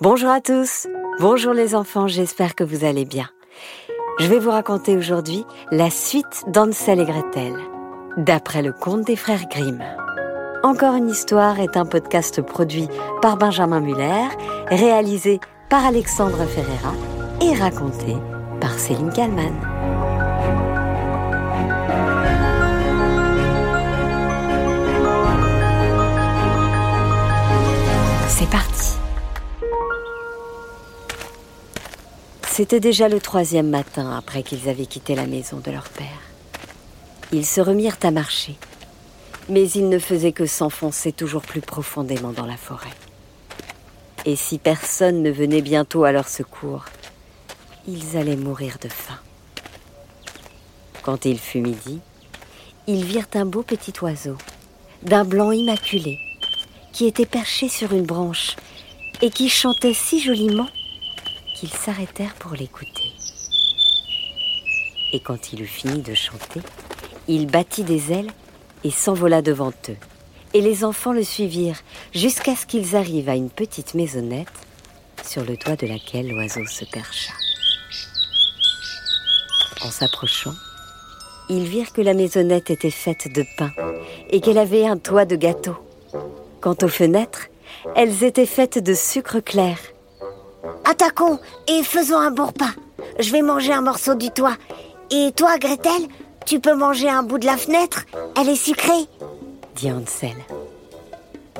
Bonjour à tous, bonjour les enfants, j'espère que vous allez bien. Je vais vous raconter aujourd'hui la suite d'Ansel et Gretel, d'après le conte des frères Grimm. Encore une histoire est un podcast produit par Benjamin Muller, réalisé par Alexandre Ferreira et raconté par Céline Kallmann. C'était déjà le troisième matin après qu'ils avaient quitté la maison de leur père. Ils se remirent à marcher, mais ils ne faisaient que s'enfoncer toujours plus profondément dans la forêt. Et si personne ne venait bientôt à leur secours, ils allaient mourir de faim. Quand il fut midi, ils virent un beau petit oiseau, d'un blanc immaculé, qui était perché sur une branche et qui chantait si joliment qu'ils s'arrêtèrent pour l'écouter. Et quand il eut fini de chanter, il battit des ailes et s'envola devant eux. Et les enfants le suivirent jusqu'à ce qu'ils arrivent à une petite maisonnette sur le toit de laquelle l'oiseau se percha. En s'approchant, ils virent que la maisonnette était faite de pain et qu'elle avait un toit de gâteau. Quant aux fenêtres, elles étaient faites de sucre clair. Attaquons et faisons un bon repas. Je vais manger un morceau du toit. Et toi, Gretel, tu peux manger un bout de la fenêtre Elle est sucrée dit Hansel.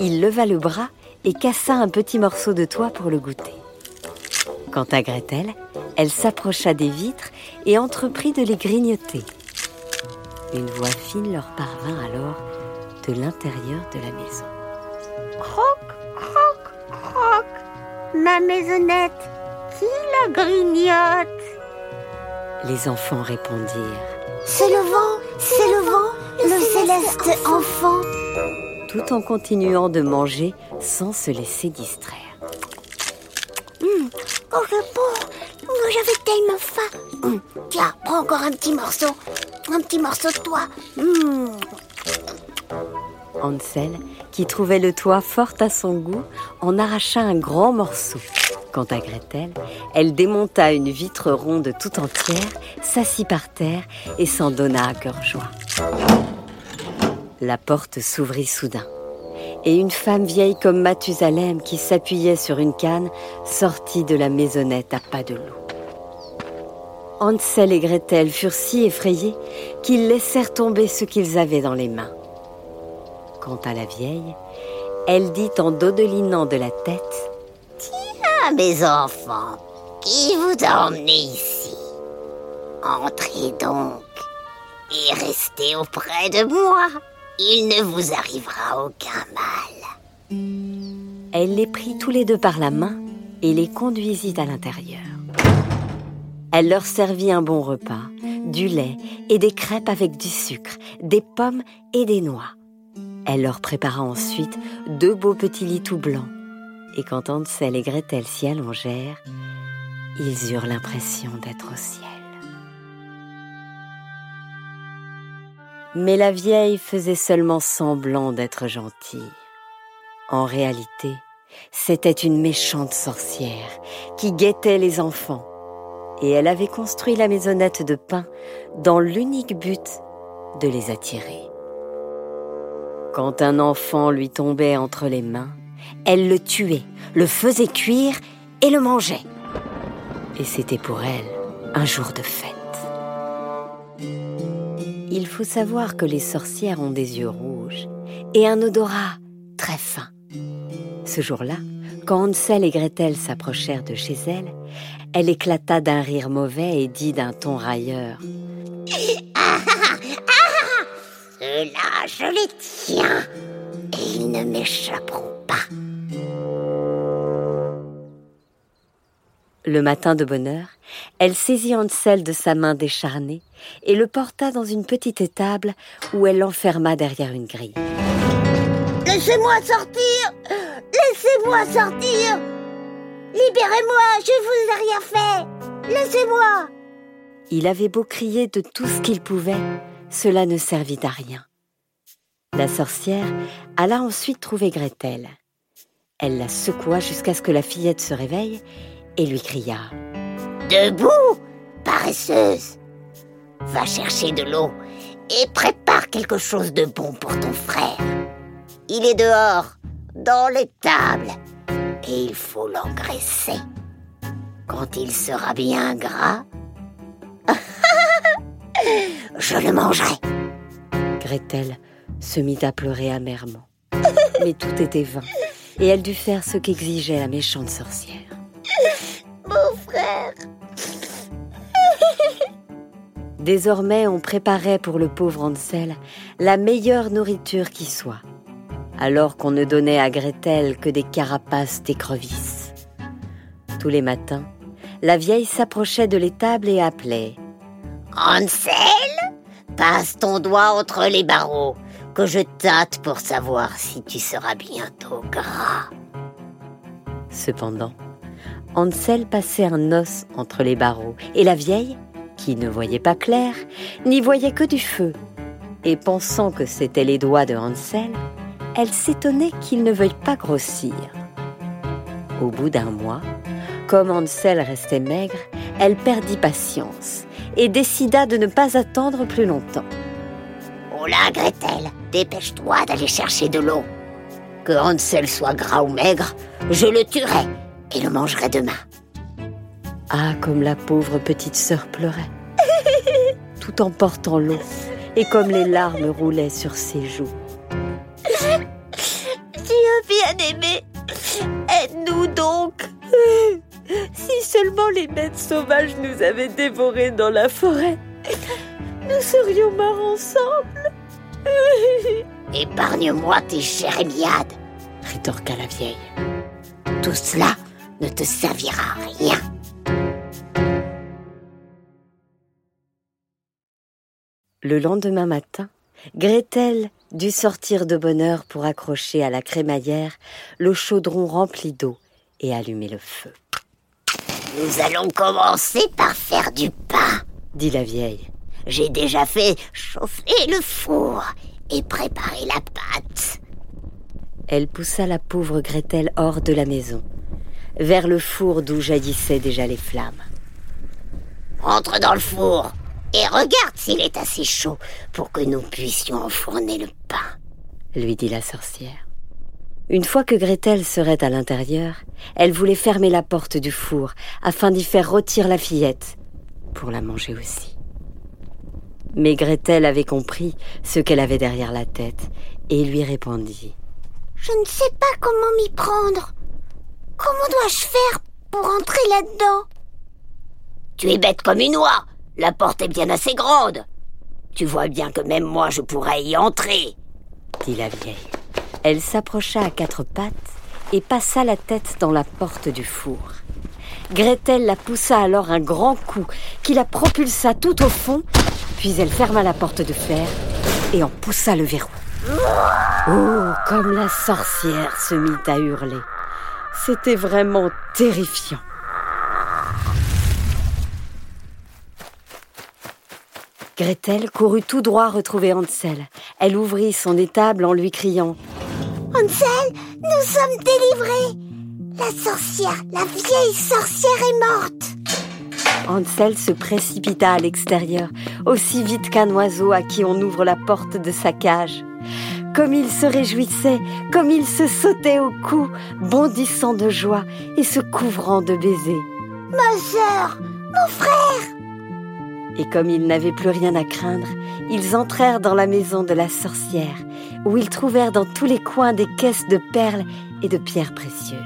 Il leva le bras et cassa un petit morceau de toit pour le goûter. Quant à Gretel, elle s'approcha des vitres et entreprit de les grignoter. Une voix fine leur parvint alors de l'intérieur de la maison. Ma maisonnette, qui la grignote? Les enfants répondirent, C'est le vent, c'est le vent, le, céleste enfant. tout en continuant de manger sans se laisser distraire. Hum, Oh, bon. Oh, J'avais tellement faim. Hum, Tiens, prends encore un petit morceau. Un petit morceau de toi. Hum. Hansel, qui trouvait le toit fort à son goût, en arracha un grand morceau. Quant à Gretel, elle démonta une vitre ronde tout entière, s'assit par terre et s'en donna à cœur joie. La porte s'ouvrit soudain, et une femme vieille comme Mathusalem qui s'appuyait sur une canne sortit de la maisonnette à pas de loup. Hansel et Gretel furent si effrayés qu'ils laissèrent tomber ce qu'ils avaient dans les mains. Quant à la vieille, elle dit en dodelinant de la tête Ah, mes enfants, qui vous a emmené ici? Entrez donc et restez auprès de moi. Il ne vous arrivera aucun mal. Elle les prit tous les deux par la main et les conduisit à l'intérieur. Elle leur servit un bon repas, du lait et des crêpes avec du sucre, des pommes et des noix. Elle leur prépara ensuite deux beaux petits lits tout blancs. Et quand Hansel et Gretel s'y allongèrent, ils eurent l'impression d'être au ciel. Mais la vieille faisait seulement semblant d'être gentille. En réalité, c'était une méchante sorcière qui guettait les enfants. Et elle avait construit la maisonnette de pain dans l'unique but de les attirer. Quand un enfant lui tombait entre les mains, elle le tuait, le faisait cuire et le mangeait. Et c'était pour elle un jour de fête. Il faut savoir que les sorcières ont des yeux rouges et un odorat très fin. Ce jour-là, quand Hansel et Gretel s'approchèrent de chez elle, elle éclata d'un rire mauvais et dit d'un ton railleur Ceux-là, je les tiens. Et ils ne m'échapperont pas. Le matin de bonne heure, elle saisit Hansel de sa main décharnée et le porta dans une petite étable où elle l'enferma derrière une grille. Laissez-moi sortir Laissez-moi sortir Libérez-moi, je vous ai rien fait Laissez-moi Il avait beau crier de tout ce qu'il pouvait, cela ne servit à rien. La sorcière alla ensuite trouver Gretel. Elle la secoua jusqu'à ce que la fillette se réveille et lui cria ⁇ Debout, paresseuse Va chercher de l'eau et prépare quelque chose de bon pour ton frère. Il est dehors, dans l'étable, et il faut l'engraisser. Quand il sera bien gras, je le mangerai. Gretel se mit à pleurer amèrement. Mais tout était vain, et elle dut faire ce qu'exigeait la méchante sorcière. Mon frère Désormais, on préparait pour le pauvre Hansel la meilleure nourriture qui soit, alors qu'on ne donnait à Gretel que des carapaces d'écrevisses. Tous les matins, la vieille s'approchait de l'étable et appelait Hansel, passe ton doigt entre les barreaux, que je tâte pour savoir si tu seras bientôt gras. Cependant, Hansel passait un os entre les barreaux, et la vieille, qui ne voyait pas clair, n'y voyait que du feu. Et pensant que c'étaient les doigts de Hansel, elle s'étonnait qu'il ne veuille pas grossir. Au bout d'un mois, comme Hansel restait maigre, elle perdit patience et décida de ne pas attendre plus longtemps. Oh là, Gretel, dépêche-toi d'aller chercher de l'eau. Que Hansel soit gras ou maigre, je le tuerai et le mangerai demain. Ah, comme la pauvre petite sœur pleurait, tout en portant l'eau, et comme les larmes roulaient sur ses joues. Tu as bien aimé. Seulement les bêtes sauvages nous avaient dévorés dans la forêt, nous serions morts ensemble. Épargne-moi tes jérémiades, rétorqua la vieille. Tout cela ne te servira à rien. Le lendemain matin, Gretel dut sortir de bonne heure pour accrocher à la crémaillère le chaudron rempli d'eau et allumer le feu. Nous allons commencer par faire du pain, dit la vieille. J'ai déjà fait chauffer le four et préparer la pâte. Elle poussa la pauvre Gretel hors de la maison, vers le four d'où jaillissaient déjà les flammes. Entre dans le four et regarde s'il est assez chaud pour que nous puissions enfourner le pain, lui dit la sorcière. Une fois que Gretel serait à l'intérieur, elle voulait fermer la porte du four afin d'y faire rôtir la fillette pour la manger aussi. Mais Gretel avait compris ce qu'elle avait derrière la tête et lui répondit Je ne sais pas comment m'y prendre. Comment dois-je faire pour entrer là-dedans? Tu es bête comme une oie. La porte est bien assez grande. Tu vois bien que même moi je pourrais y entrer, dit la vieille. Elle s'approcha à quatre pattes et passa la tête dans la porte du four. Gretel la poussa alors un grand coup qui la propulsa tout au fond, puis elle ferma la porte de fer et en poussa le verrou. Oh, comme la sorcière se mit à hurler. C'était vraiment terrifiant. Gretel courut tout droit retrouver Hansel. Elle ouvrit son étable en lui criant Hansel, nous sommes délivrés La sorcière, la vieille sorcière est morte Hansel se précipita à l'extérieur, aussi vite qu'un oiseau à qui on ouvre la porte de sa cage. Comme il se réjouissait, comme il se sautait au cou, bondissant de joie et se couvrant de baisers. Ma sœur, mon frère Et comme ils n'avaient plus rien à craindre, ils entrèrent dans la maison de la sorcière, où ils trouvèrent dans tous les coins des caisses de perles et de pierres précieuses.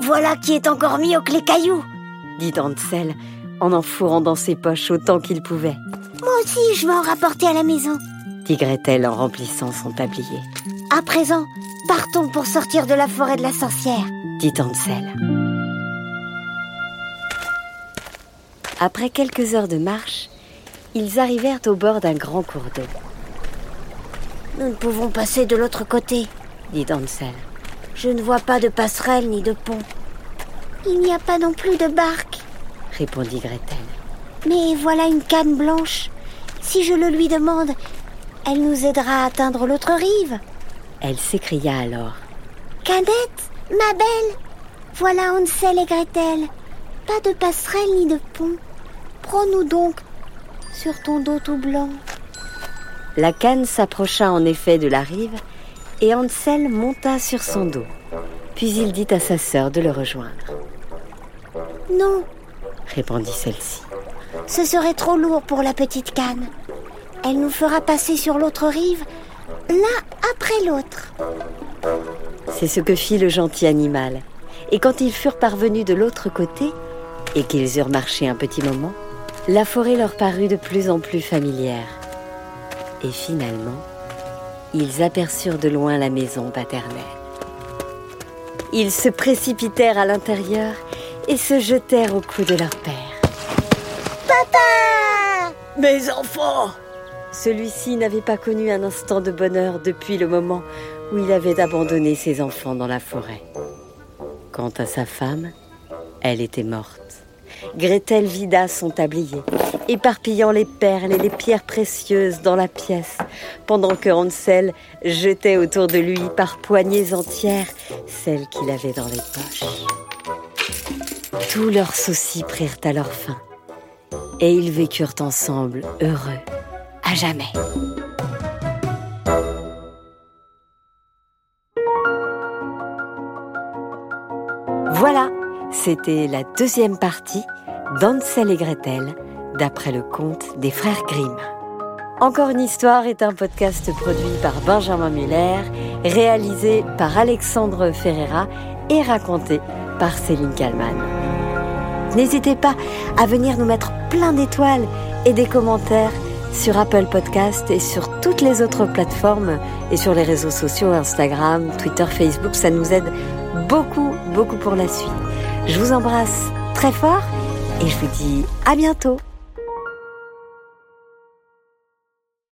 Voilà qui est encore mis au clé caillou, dit Hansel en en fourrant dans ses poches autant qu'il pouvait. Moi aussi, je vais en rapporter à la maison, dit Gretel en remplissant son tablier. À présent, partons pour sortir de la forêt de la sorcière, dit Hansel. Après quelques heures de marche, ils arrivèrent au bord d'un grand cours d'eau. Nous ne pouvons passer de l'autre côté, dit Hansel. Je ne vois pas de passerelle ni de pont. Il n'y a pas non plus de barque, répondit Gretel. Mais voilà une canne blanche. Si je le lui demande, elle nous aidera à atteindre l'autre rive. Elle s'écria alors. Canette, Ma belle, voilà Hansel et Gretel. Pas de passerelle ni de pont. Prends-nous donc sur ton dos tout blanc. La canne s'approcha en effet de la rive et Hansel monta sur son dos. Puis il dit à sa sœur de le rejoindre. Non, répondit celle-ci. Ce serait trop lourd pour la petite canne. Elle nous fera passer sur l'autre rive, l'un après l'autre. C'est ce que fit le gentil animal. Et quand ils furent parvenus de l'autre côté, et qu'ils eurent marché un petit moment, la forêt leur parut de plus en plus familière. Et finalement, ils aperçurent de loin la maison paternelle. Ils se précipitèrent à l'intérieur et se jetèrent au cou de leur père. Papa Mes enfants Celui-ci n'avait pas connu un instant de bonheur depuis le moment où il avait abandonné ses enfants dans la forêt. Quant à sa femme, elle était morte. Gretel vida son tablier, éparpillant les perles et les pierres précieuses dans la pièce, pendant que Hansel jetait autour de lui par poignées entières celles qu'il avait dans les poches. Tous leurs soucis prirent alors fin, et ils vécurent ensemble heureux à jamais. C'était la deuxième partie d'Ansel et Gretel, d'après le conte des frères Grimm. Encore une histoire est un podcast produit par Benjamin Muller, réalisé par Alexandre Ferreira et raconté par Céline Kallmann. N'hésitez pas à venir nous mettre plein d'étoiles et des commentaires sur Apple Podcast et sur toutes les autres plateformes et sur les réseaux sociaux Instagram, Twitter, Facebook. Ça nous aide beaucoup, beaucoup pour la suite. Je vous embrasse très fort et je vous dis à bientôt